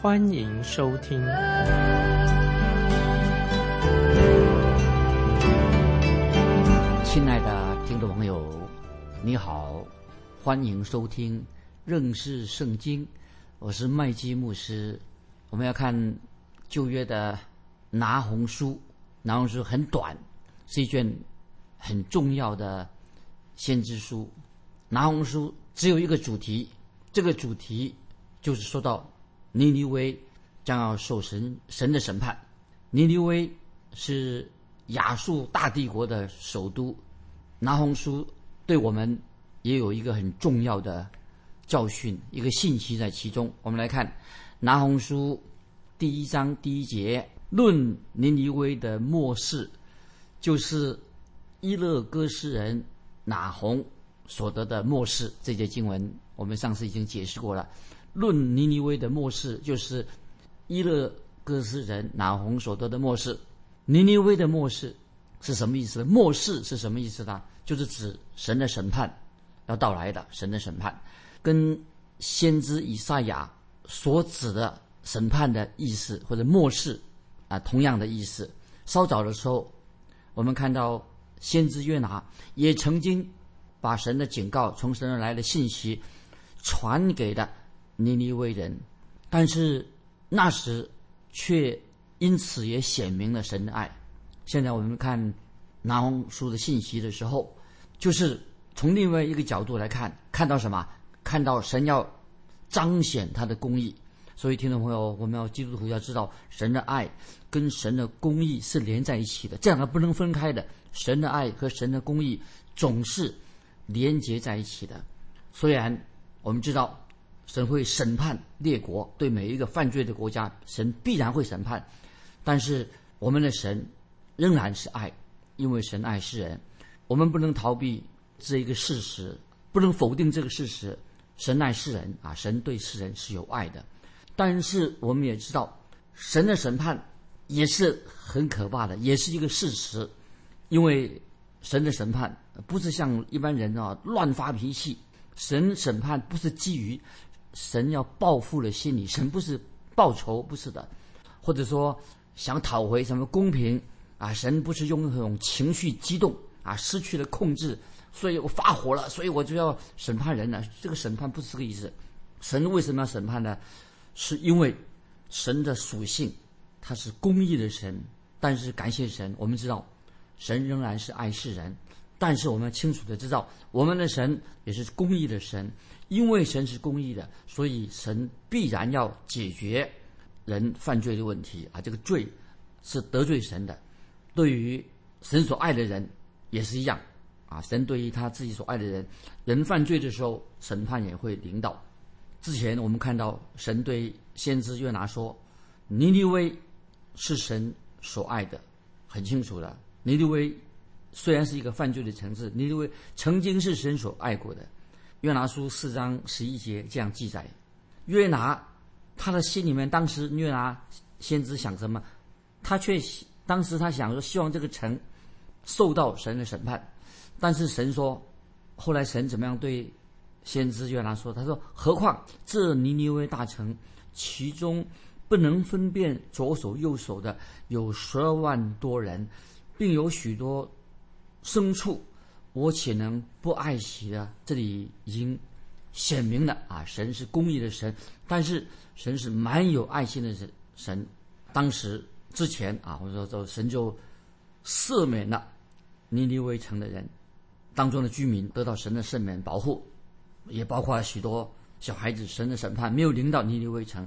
欢迎收听。亲爱的听众朋友，你好，欢迎收听认识圣经，我是麦基牧师。我们要看旧约的拿红书，拿红书很短，是一卷。很重要的先知书，拿红书只有一个主题，这个主题就是说到尼尼微将要受神神的审判。尼尼微是亚述大帝国的首都，拿红书对我们也有一个很重要的教训，一个信息在其中。我们来看拿红书第一章第一节，论尼尼微的末世，就是。伊勒哥斯人拿红所得的末世，这节经文我们上次已经解释过了。论尼尼微的末世，就是伊勒哥斯人拿红所得的末世。尼尼微的末世是什么意思呢？末世是什么意思呢？就是指神的审判要到来的，神的审判跟先知以赛亚所指的审判的意思或者末世啊同样的意思。稍早的时候，我们看到。先知约拿也曾经把神的警告从神而来的信息传给了尼尼微人，但是那时却因此也显明了神的爱。现在我们看拿红书的信息的时候，就是从另外一个角度来看，看到什么？看到神要彰显他的公义。所以，听众朋友，我们要基督徒要知道，神的爱跟神的公义是连在一起的，这两个不能分开的。神的爱和神的公义总是连结在一起的。虽然我们知道神会审判列国，对每一个犯罪的国家，神必然会审判，但是我们的神仍然是爱，因为神爱世人。我们不能逃避这一个事实，不能否定这个事实。神爱世人啊，神对世人是有爱的。但是我们也知道，神的审判也是很可怕的，也是一个事实。因为神的审判不是像一般人啊乱发脾气，神审判不是基于神要报复的心理，神不是报仇，不是的，或者说想讨回什么公平啊，神不是用那种情绪激动啊，失去了控制，所以我发火了，所以我就要审判人了。这个审判不是这个意思，神为什么要审判呢？是因为神的属性，他是公义的神，但是感谢神，我们知道。神仍然是爱世人，但是我们清楚的知道，我们的神也是公义的神。因为神是公义的，所以神必然要解决人犯罪的问题啊！这个罪是得罪神的，对于神所爱的人也是一样啊！神对于他自己所爱的人，人犯罪的时候，审判也会领导。之前我们看到神对先知约拿说：“尼尼微是神所爱的，很清楚的。”尼尼微虽然是一个犯罪的城市，尼尼微曾经是神所爱过的。约拿书四章十一节这样记载：约拿他的心里面，当时约拿先知想什么？他却当时他想说，希望这个城受到神的审判。但是神说，后来神怎么样对先知约拿说？他说：何况这尼尼微大城，其中不能分辨左手右手的有十二万多人。并有许多牲畜，我岂能不爱惜呢？这里已经显明了啊，神是公义的神，但是神是蛮有爱心的神。神当时之前啊，我说说神就赦免了尼尼微城的人当中的居民得到神的赦免保护，也包括许多小孩子，神的审判没有临到尼尼微城。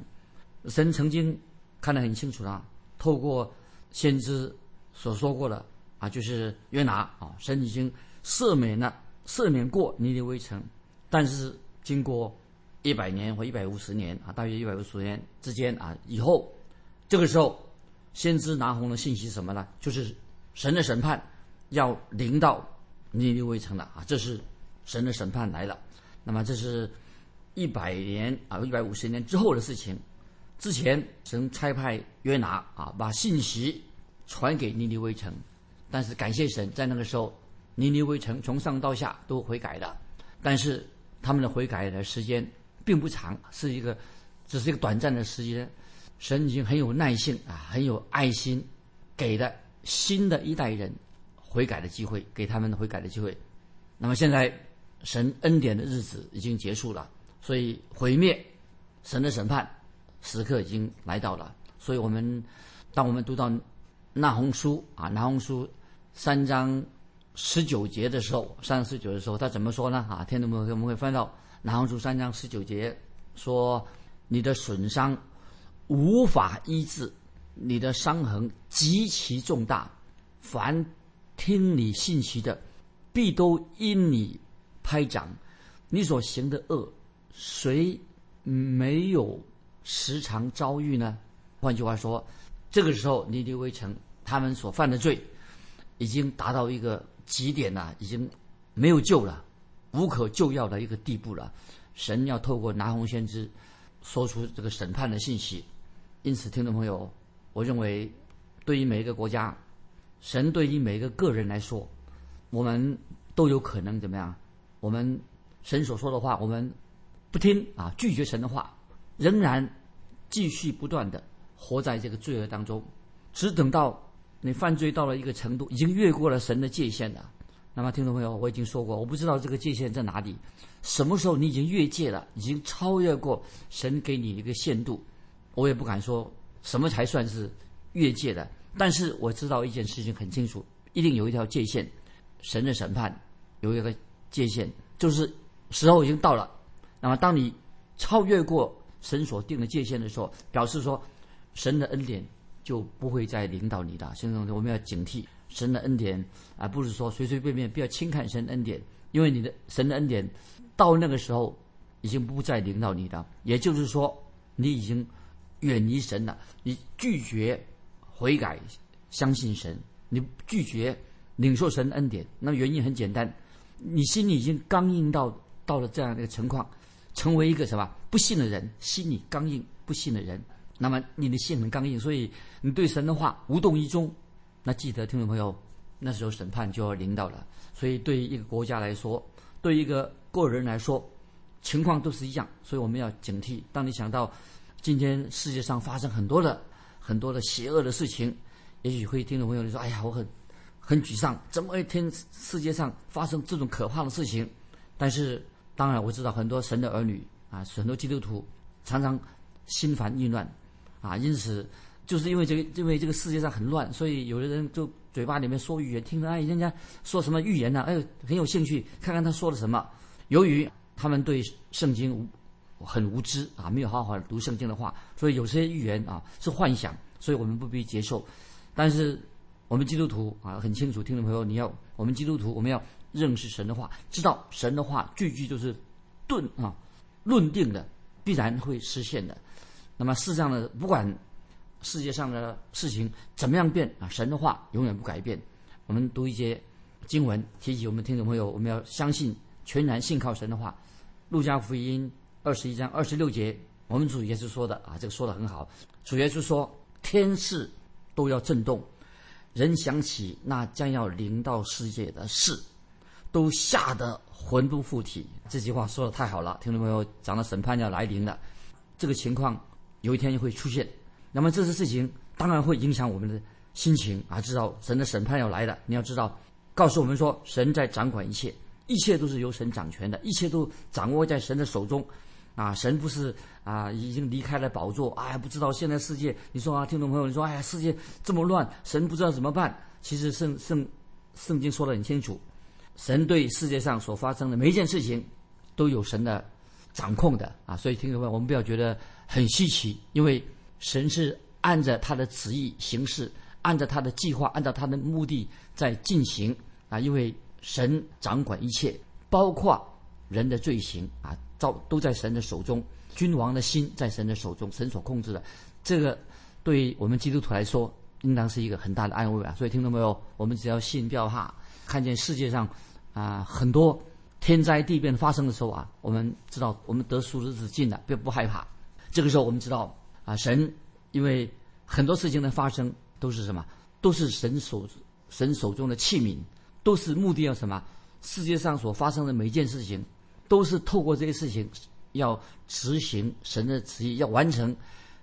神曾经看得很清楚了，透过先知。所说过的啊，就是约拿啊，神已经赦免了，赦免过尼尼微城，但是经过一百年或一百五十年啊，大约一百五十年之间啊，以后这个时候，先知拿红的信息什么呢？就是神的审判要临到尼尼微城了啊！这是神的审判来了。那么这是一百年啊，一百五十年之后的事情。之前神差派约拿啊，把信息传给尼尼微城，但是感谢神，在那个时候，尼尼微城从上到下都悔改了。但是他们的悔改的时间并不长，是一个只是一个短暂的时间。神已经很有耐性啊，很有爱心，给了新的一代人悔改的机会，给他们悔改的机会。那么现在神恩典的日子已经结束了，所以毁灭神的审判。时刻已经来到了，所以我们当我们读到《那红书》啊，《那红书》三章十九节的时候，三章十九的时候，他怎么说呢？啊，听众朋友，我们会翻到《那红书》三章十九节，说你的损伤无法医治，你的伤痕极其重大，凡听你信息的，必都因你拍掌。你所行的恶，谁没有？时常遭遇呢？换句话说，这个时候尼尼微城他们所犯的罪，已经达到一个极点了，已经没有救了，无可救药的一个地步了。神要透过拿红先知说出这个审判的信息。因此，听众朋友，我认为对于每一个国家，神对于每一个个人来说，我们都有可能怎么样？我们神所说的话，我们不听啊，拒绝神的话。仍然继续不断的活在这个罪恶当中，只等到你犯罪到了一个程度，已经越过了神的界限了。那么，听众朋友，我已经说过，我不知道这个界限在哪里，什么时候你已经越界了，已经超越过神给你一个限度，我也不敢说什么才算是越界的。但是我知道一件事情很清楚，一定有一条界限，神的审判有一个界限，就是时候已经到了。那么，当你超越过。神所定的界限的时候，表示说，神的恩典就不会再领导你的。现在我们要警惕神的恩典，而不是说随随便便不要轻看神恩典，因为你的神的恩典到那个时候已经不再领导你的。也就是说，你已经远离神了，你拒绝悔改、相信神，你拒绝领受神恩典。那原因很简单，你心里已经刚硬到到了这样的一个情况。成为一个什么不信的人，心里刚硬，不信的人，那么你的心很刚硬，所以你对神的话无动于衷。那记得听众朋友，那时候审判就要临到了。所以对于一个国家来说，对于一个个人来说，情况都是一样。所以我们要警惕。当你想到今天世界上发生很多的很多的邪恶的事情，也许会听众朋友你说：“哎呀，我很很沮丧，怎么一天世界上发生这种可怕的事情？”但是。当然，我知道很多神的儿女啊，很多基督徒常常心烦意乱，啊，因此就是因为这个，因为这个世界上很乱，所以有的人就嘴巴里面说预言，听着哎，人家说什么预言呢？哎，很有兴趣看看他说了什么。由于他们对圣经无很无知啊，没有好好读圣经的话，所以有些预言啊是幻想，所以我们不必接受。但是我们基督徒啊，很清楚，听众朋友，你要我们基督徒，我们要。认识神的话，知道神的话句句就是顿啊，论定的，必然会实现的。那么世上的不管世界上的事情怎么样变啊，神的话永远不改变。我们读一些经文，提醒我们听众朋友，我们要相信，全然信靠神的话。路加福音二十一章二十六节，我们主耶稣说的啊，这个说的很好。主耶稣说，天势都要震动，人想起那将要临到世界的事。都吓得魂不附体，这句话说的太好了，听众朋友，讲到审判要来临了，这个情况有一天会出现，那么这些事情当然会影响我们的心情啊，知道神的审判要来了，你要知道，告诉我们说神在掌管一切，一切都是由神掌权的，一切都掌握在神的手中，啊，神不是啊已经离开了宝座，哎，不知道现在世界，你说啊，听众朋友，你说哎呀，世界这么乱，神不知道怎么办，其实圣圣圣经说的很清楚。神对世界上所发生的每一件事情，都有神的掌控的啊！所以听众朋友，我们不要觉得很稀奇，因为神是按着他的旨意行事，按照他的计划，按照他的目的在进行啊！因为神掌管一切，包括人的罪行啊，照都在神的手中。君王的心在神的手中，神所控制的。这个对于我们基督徒来说，应当是一个很大的安慰啊。所以听到没有？我们只要信，不要怕。看见世界上啊很多天灾地变发生的时候啊，我们知道我们得赎日子近了，别不害怕。这个时候我们知道啊，神因为很多事情的发生都是什么？都是神手神手中的器皿，都是目的要什么？世界上所发生的每一件事情，都是透过这些事情要执行神的旨意，要完成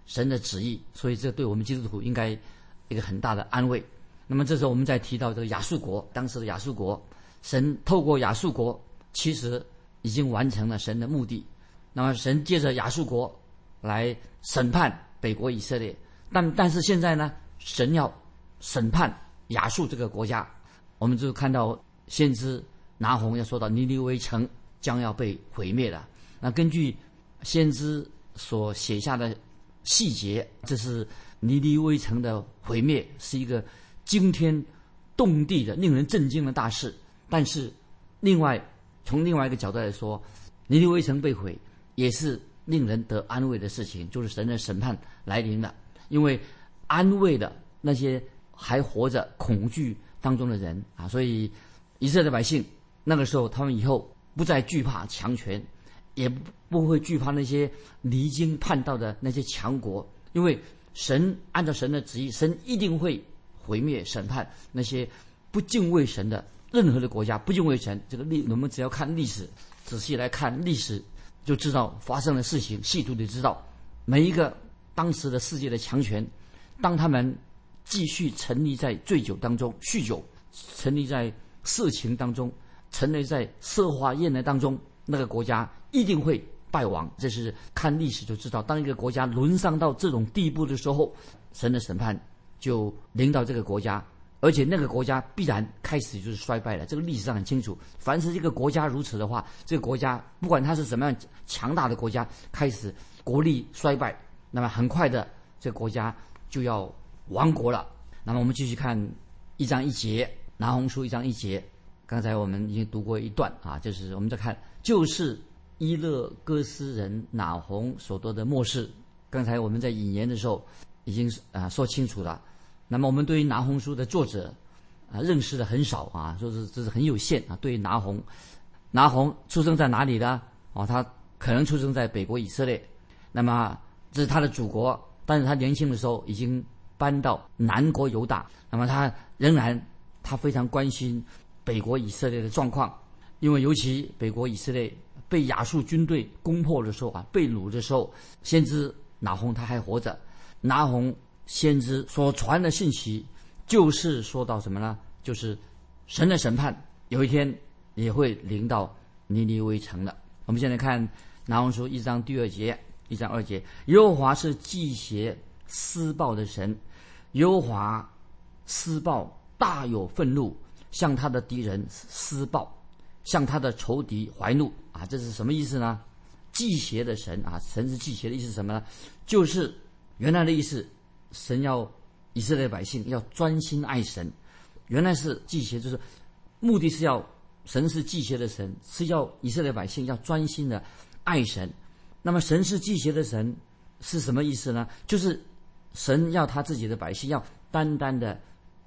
神的旨意。所以这对我们基督徒应该一个很大的安慰。那么这时候我们再提到这个亚述国，当时的亚述国，神透过亚述国，其实已经完成了神的目的。那么神借着亚述国来审判北国以色列，但但是现在呢，神要审判亚述这个国家，我们就看到先知拿红要说到尼尼微城将要被毁灭了。那根据先知所写下的细节，这是尼尼微城的毁灭是一个。惊天动地的、令人震惊的大事，但是，另外从另外一个角度来说，尼尼微城被毁也是令人得安慰的事情，就是神的审判来临了。因为安慰了那些还活着恐惧当中的人啊，所以以色列百姓那个时候，他们以后不再惧怕强权，也不会惧怕那些离经叛道的那些强国，因为神按照神的旨意，神一定会。毁灭、审判那些不敬畏神的任何的国家，不敬畏神。这个历，我们只要看历史，仔细来看历史，就知道发生的事情，细读的知道每一个当时的世界的强权，当他们继续沉溺在醉酒当中、酗酒，沉溺在色情当中，沉溺在奢华宴乐当中，那个国家一定会败亡。这是看历史就知道，当一个国家沦丧到这种地步的时候，神的审判。就领导这个国家，而且那个国家必然开始就是衰败了。这个历史上很清楚，凡是这个国家如此的话，这个国家不管它是什么样强大的国家，开始国力衰败，那么很快的这个国家就要亡国了。那么我们继续看一章一节，拿红书一章一节。刚才我们已经读过一段啊，就是我们在看，就是伊勒戈斯人拿红所得的末世。刚才我们在引言的时候。已经啊说清楚了。那么我们对于拿红书的作者啊认识的很少啊，说是这是很有限啊。对于拿红，拿红出生在哪里的？哦，他可能出生在北国以色列。那么这是他的祖国，但是他年轻的时候已经搬到南国犹大。那么他仍然他非常关心北国以色列的状况，因为尤其北国以色列被亚述军队攻破的时候啊，被掳的时候，先知拿红他还活着。拿红先知所传的信息，就是说到什么呢？就是神的审判有一天也会临到尼尼微城的。我们现在看拿红书一章第二节，一章二节：耶和华是祭邪施暴的神，耶和华施暴大有愤怒，向他的敌人施暴，向他的仇敌怀怒啊！这是什么意思呢？祭邪的神啊，神是祭邪的意思什么呢？就是。原来的意思，神要以色列百姓要专心爱神。原来是祭邪，就是目的是要神是祭邪的神，是要以色列百姓要专心的爱神。那么神是祭邪的神是什么意思呢？就是神要他自己的百姓要单单的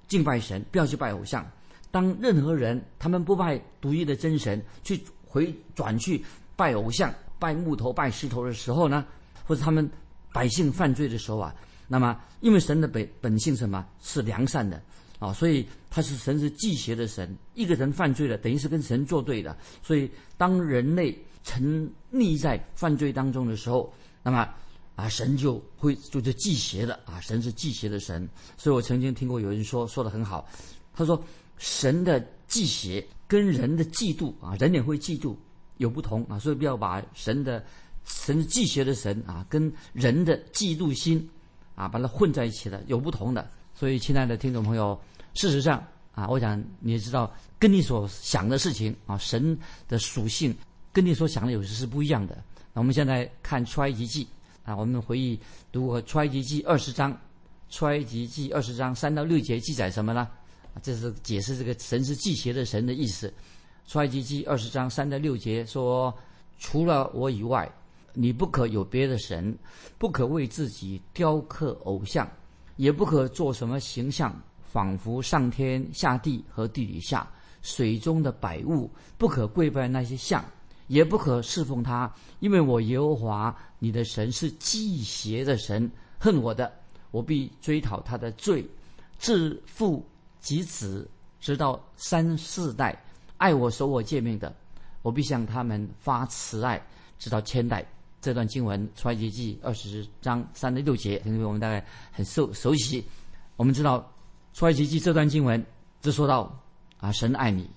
敬拜神，不要去拜偶像。当任何人他们不拜独一的真神，去回转去拜偶像、拜木头、拜石头的时候呢，或者他们。百姓犯罪的时候啊，那么因为神的本本性什么是良善的啊，所以他是神是祭邪的神。一个人犯罪了，等于是跟神作对的。所以当人类沉溺在犯罪当中的时候，那么啊，神就会就是祭邪的啊，神是祭邪的神。所以我曾经听过有人说说的很好，他说神的祭邪跟人的嫉妒啊，人也会嫉妒有不同啊，所以不要把神的。神是祭邪的神啊，跟人的嫉妒心啊，把它混在一起的，有不同的。所以，亲爱的听众朋友，事实上啊，我想你也知道，跟你所想的事情啊，神的属性跟你所想的有时是不一样的。那我们现在看出埃及记啊，我们回忆读过出埃及记二十章，出埃及记二十章三到六节记载什么呢？这是解释这个神是祭邪的神的意思。出埃及记二十章三到六节说，除了我以外。你不可有别的神，不可为自己雕刻偶像，也不可做什么形象，仿佛上天下地和地底下水中的百物，不可跪拜那些像，也不可侍奉他，因为我耶和华你的神是忌邪的神，恨我的，我必追讨他的罪，自父及子，直到三四代，爱我守我诫命的，我必向他们发慈爱，直到千代。这段经文《出埃及记》二十章三十六节，因为我们大概很熟熟悉。我们知道《出埃及记》这段经文，只说到啊，神爱你，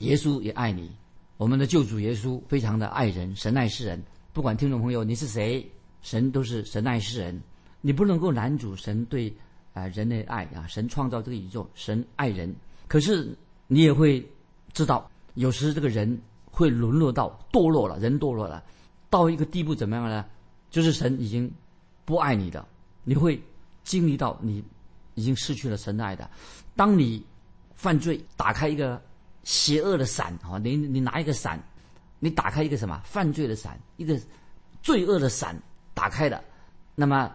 耶稣也爱你。我们的救主耶稣非常的爱人，神爱世人。不管听众朋友你是谁，神都是神爱世人。你不能够拦阻神对啊人类爱啊，神创造这个宇宙，神爱人。可是你也会知道，有时这个人会沦落到堕落了，人堕落了。到一个地步怎么样呢？就是神已经不爱你的，你会经历到你已经失去了神爱的。当你犯罪，打开一个邪恶的伞啊，你你拿一个伞，你打开一个什么犯罪的伞，一个罪恶的伞打开了，那么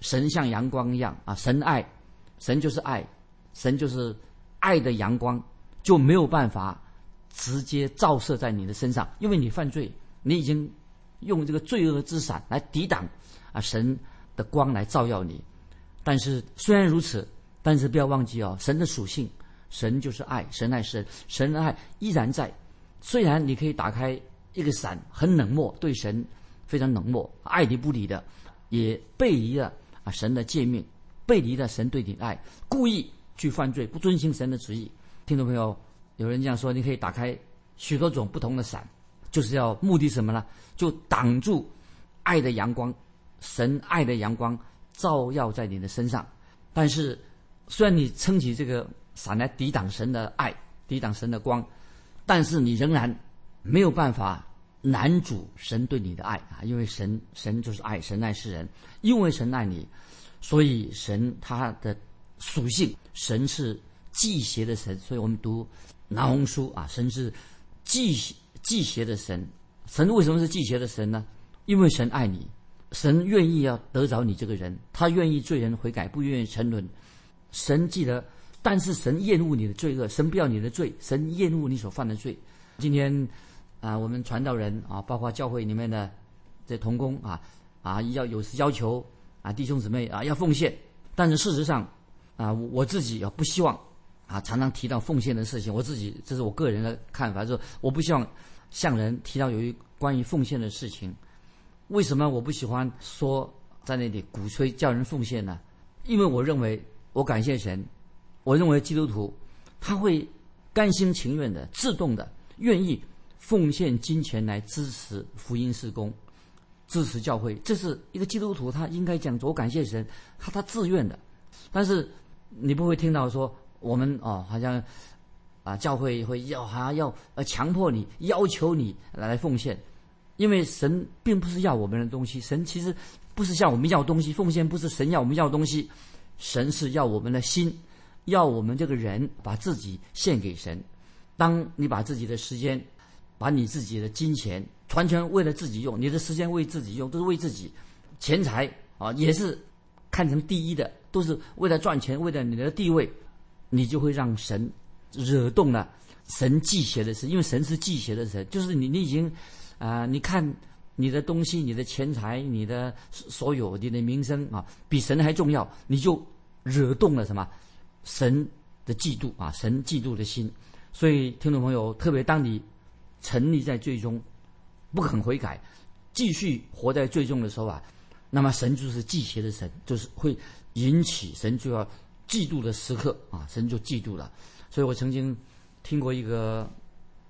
神像阳光一样啊，神爱，神就是爱，神就是爱的阳光，就没有办法直接照射在你的身上，因为你犯罪，你已经。用这个罪恶之伞来抵挡啊神的光来照耀你，但是虽然如此，但是不要忘记哦，神的属性，神就是爱，神爱神，神的爱依然在。虽然你可以打开一个伞，很冷漠，对神非常冷漠，爱理不理的，也背离了啊神的诫命，背离了神对你的爱，故意去犯罪，不遵行神的旨意。听众朋友，有人这样说，你可以打开许多种不同的伞。就是要目的什么呢？就挡住爱的阳光，神爱的阳光照耀在你的身上。但是，虽然你撑起这个伞来抵挡神的爱，抵挡神的光，但是你仍然没有办法拦阻神对你的爱啊！因为神，神就是爱，神爱世人，因为神爱你，所以神他的属性，神是忌邪的神。所以我们读拿红书啊，神是忌。忌邪的神，神为什么是忌邪的神呢？因为神爱你，神愿意要得着你这个人，他愿意罪人悔改，不愿意沉沦。神记得，但是神厌恶你的罪恶，神不要你的罪，神厌恶你所犯的罪。今天啊，我们传道人啊，包括教会里面的这童工啊啊，要有时要求啊弟兄姊妹啊要奉献，但是事实上啊，我自己啊不希望啊常常提到奉献的事情，我自己这是我个人的看法，就是我不希望。向人提到有一关于奉献的事情，为什么我不喜欢说在那里鼓吹叫人奉献呢？因为我认为我感谢神，我认为基督徒他会甘心情愿的、自动的、愿意奉献金钱来支持福音事工、支持教会，这是一个基督徒他应该讲。我感谢神，他他自愿的。但是你不会听到说我们哦，好像。啊，教会会要好像要呃强迫你要求你来奉献，因为神并不是要我们的东西，神其实不是向我们要东西，奉献不是神要我们要东西，神是要我们的心，要我们这个人把自己献给神。当你把自己的时间，把你自己的金钱，完全为了自己用，你的时间为自己用，都是为自己，钱财啊也是看成第一的，都是为了赚钱，为了你的地位，你就会让神。惹动了神忌邪的事，因为神是忌邪的神，就是你，你已经，啊，你看你的东西、你的钱财、你的所有、你的名声啊，比神还重要，你就惹动了什么神的嫉妒啊，神嫉妒的心。所以，听众朋友，特别当你沉溺在最终不肯悔改，继续活在最终的时候啊，那么神就是忌邪的神，就是会引起神就要嫉妒的时刻啊，神就嫉妒了。所以我曾经听过一个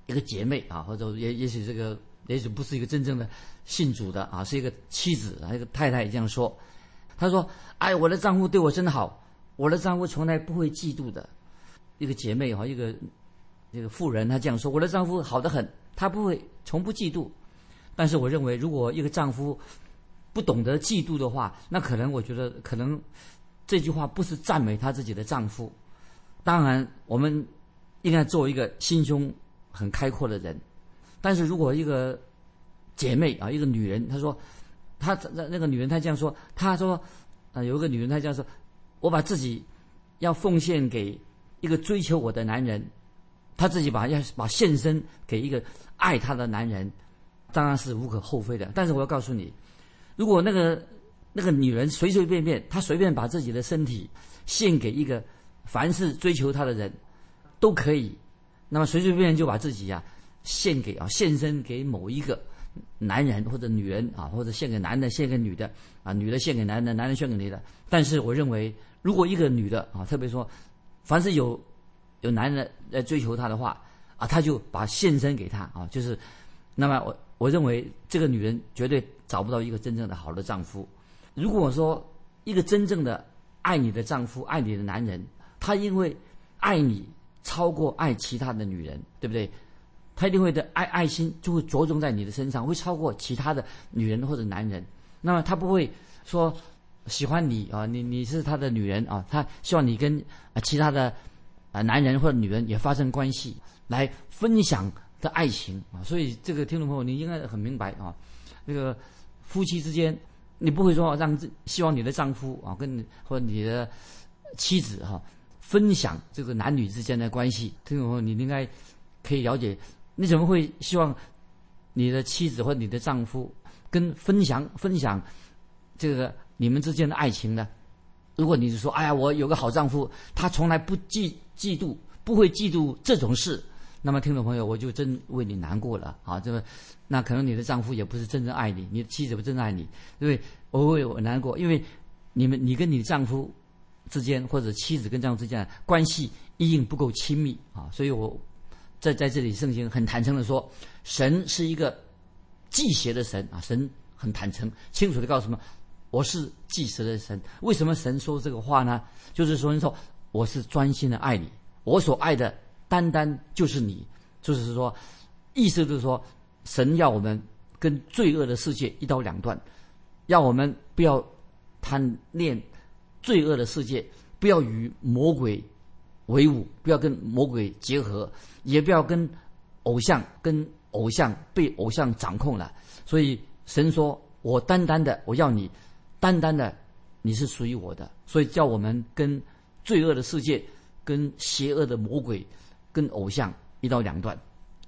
一个姐妹啊，或者也也许这个也许不是一个真正的信主的啊，是一个妻子啊，一个太太这样说。她说：“哎，我的丈夫对我真好，我的丈夫从来不会嫉妒的。”一个姐妹哈，一个一个妇人她这样说：“我的丈夫好得很，他不会从不嫉妒。”但是我认为，如果一个丈夫不懂得嫉妒的话，那可能我觉得可能这句话不是赞美她自己的丈夫。当然，我们应该做一个心胸很开阔的人。但是如果一个姐妹啊，一个女人，她说，她那那个女人她这样说，她说，啊，有一个女人她这样说，我把自己要奉献给一个追求我的男人，他自己把要把献身给一个爱她的男人，当然是无可厚非的。但是我要告诉你，如果那个那个女人随随便便，她随便把自己的身体献给一个凡是追求她的人，都可以，那么随随便便就把自己呀献给啊献身给某一个男人或者女人啊，或者献给男的献给女的啊，女的献给男的，男人献给女的。但是我认为，如果一个女的啊，特别说，凡是有有男人来追求她的话啊，她就把献身给他啊，就是，那么我我认为这个女人绝对找不到一个真正的好的丈夫。如果说一个真正的爱你的丈夫、爱你的男人，他因为爱你超过爱其他的女人，对不对？他一定会的爱爱心就会着重在你的身上，会超过其他的女人或者男人。那么他不会说喜欢你啊，你你是他的女人啊，他希望你跟其他的啊男人或者女人也发生关系，来分享的爱情啊。所以这个听众朋友，你应该很明白啊，这个夫妻之间，你不会说让希望你的丈夫啊跟你或者你的妻子哈、分享这个男女之间的关系。听众朋友，你应该可以了解。你怎么会希望你的妻子或你的丈夫跟分享分享这个你们之间的爱情呢？如果你是说，哎呀，我有个好丈夫，他从来不嫉嫉妒，不会嫉妒这种事，那么听众朋友，我就真为你难过了啊！这个，那可能你的丈夫也不是真正爱你，你的妻子不真正爱你，因为我为我难过，因为你们你跟你的丈夫之间或者妻子跟丈夫之间关系一定不够亲密啊，所以我。在在这里，圣经很坦诚的说，神是一个忌邪的神啊！神很坦诚、清楚的告诉我们，我是忌邪的神。为什么神说这个话呢？就是说，你说我是专心的爱你，我所爱的单单就是你。就是说，意思就是说，神要我们跟罪恶的世界一刀两断，要我们不要贪恋罪恶的世界，不要与魔鬼。为伍，不要跟魔鬼结合，也不要跟偶像跟偶像被偶像掌控了。所以神说：“我单单的，我要你，单单的，你是属于我的。”所以叫我们跟罪恶的世界、跟邪恶的魔鬼、跟偶像一刀两断。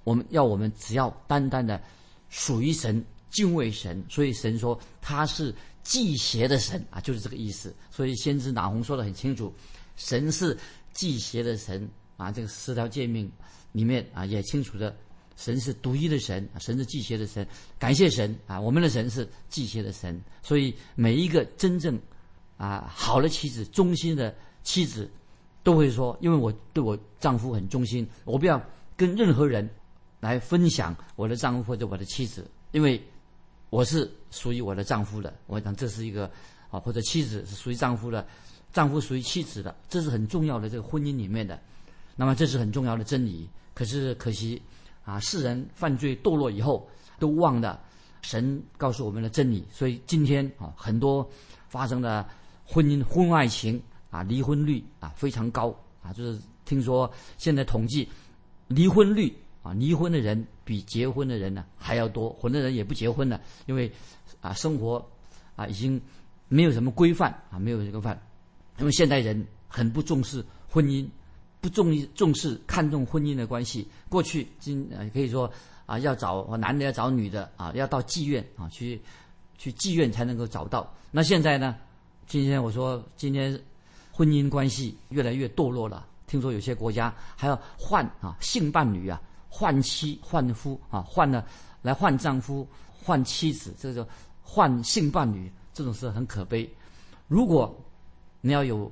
我们要我们只要单单的属于神，敬畏神。所以神说他是祭邪的神啊，就是这个意思。所以先知拿红说的很清楚，神是。祭邪的神啊，这个十条诫命里面啊也清楚的，神是独一的神，神是祭邪的神。感谢神啊，我们的神是祭邪的神。所以每一个真正啊好的妻子、忠心的妻子，都会说：因为我对我丈夫很忠心，我不要跟任何人来分享我的丈夫或者我的妻子，因为我是属于我的丈夫的。我想这是一个啊，或者妻子是属于丈夫的。丈夫属于妻子的，这是很重要的这个婚姻里面的，那么这是很重要的真理。可是可惜啊，世人犯罪堕落以后，都忘了神告诉我们的真理。所以今天啊，很多发生的婚姻婚外情啊，离婚率啊非常高啊，就是听说现在统计离婚率啊，离婚的人比结婚的人呢还要多，很多人也不结婚了，因为啊生活啊已经没有什么规范啊，没有这个范。因为现代人很不重视婚姻，不重重视看重婚姻的关系。过去今呃可以说啊，要找男的要找女的啊，要到妓院啊去去妓院才能够找到。那现在呢？今天我说今天婚姻关系越来越堕落了。听说有些国家还要换啊性伴侣啊，换妻换夫啊，换了来换丈夫换妻子，这个叫换性伴侣这种事很可悲。如果你要有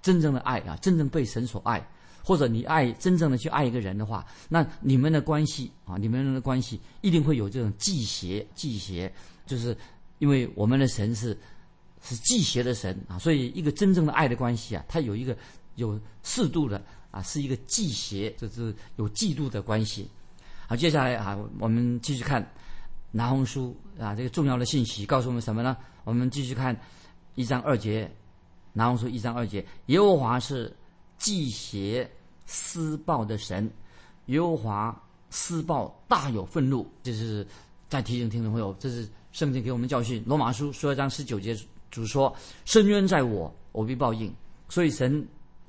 真正的爱啊，真正被神所爱，或者你爱真正的去爱一个人的话，那你们的关系啊，你们的关系一定会有这种忌邪。忌邪就是因为我们的神是是忌邪的神啊，所以一个真正的爱的关系啊，它有一个有适度的啊，是一个忌邪，就是有嫉妒的关系。好，接下来啊，我们继续看拿红书啊，这个重要的信息告诉我们什么呢？我们继续看一章二节。拿红书一章二节，耶和华是祭邪施暴的神，耶和华施暴大有愤怒。这是在提醒听众朋友，这是圣经给我们教训。罗马书十二章十九节主说：深渊在我，我必报应。所以神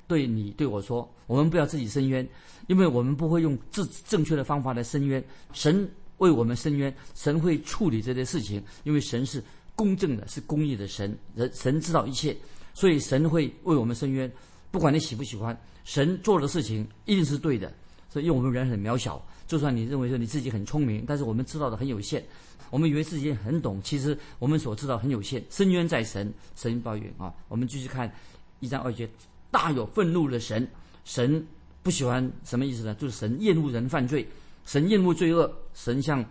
对你对我说：我们不要自己伸冤，因为我们不会用正正确的方法来伸冤。神为我们伸冤，神会处理这些事情，因为神是公正的，是公义的神，人神知道一切，所以神会为我们伸冤。不管你喜不喜欢，神做的事情一定是对的。所以，因为我们人很渺小，就算你认为说你自己很聪明，但是我们知道的很有限。我们以为自己很懂，其实我们所知道很有限。深渊在神，神抱怨啊。我们继续看一章二节，大有愤怒的神，神不喜欢什么意思呢？就是神厌恶人犯罪，神厌恶罪恶，神向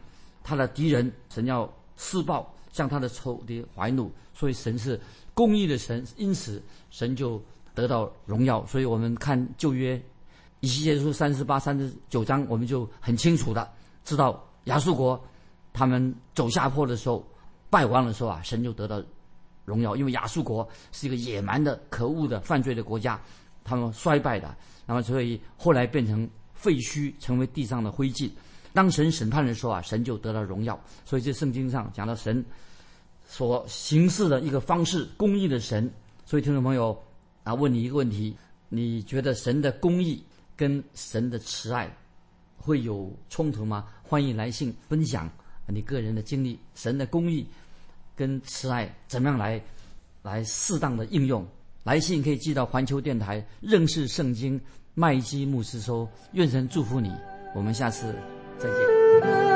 他的敌人，神要施暴，向他的仇敌怀怒。所以神是公义的神，因此神就得到荣耀。所以我们看旧约以西结书三十八、三十九章，我们就很清楚的知道亚述国。他们走下坡的时候，败亡的时候啊，神就得到荣耀，因为亚述国是一个野蛮的、可恶的、犯罪的国家，他们衰败的，那么所以后来变成废墟，成为地上的灰烬。当神审判的时候啊，神就得到荣耀。所以这圣经上讲到神所行事的一个方式，公义的神。所以听众朋友啊，问你一个问题：你觉得神的公义跟神的慈爱会有冲突吗？欢迎来信分享。你个人的经历，神的公义跟慈爱怎么样来来适当的应用？来信可以寄到环球电台认识圣经麦基牧师收。愿神祝福你，我们下次再见。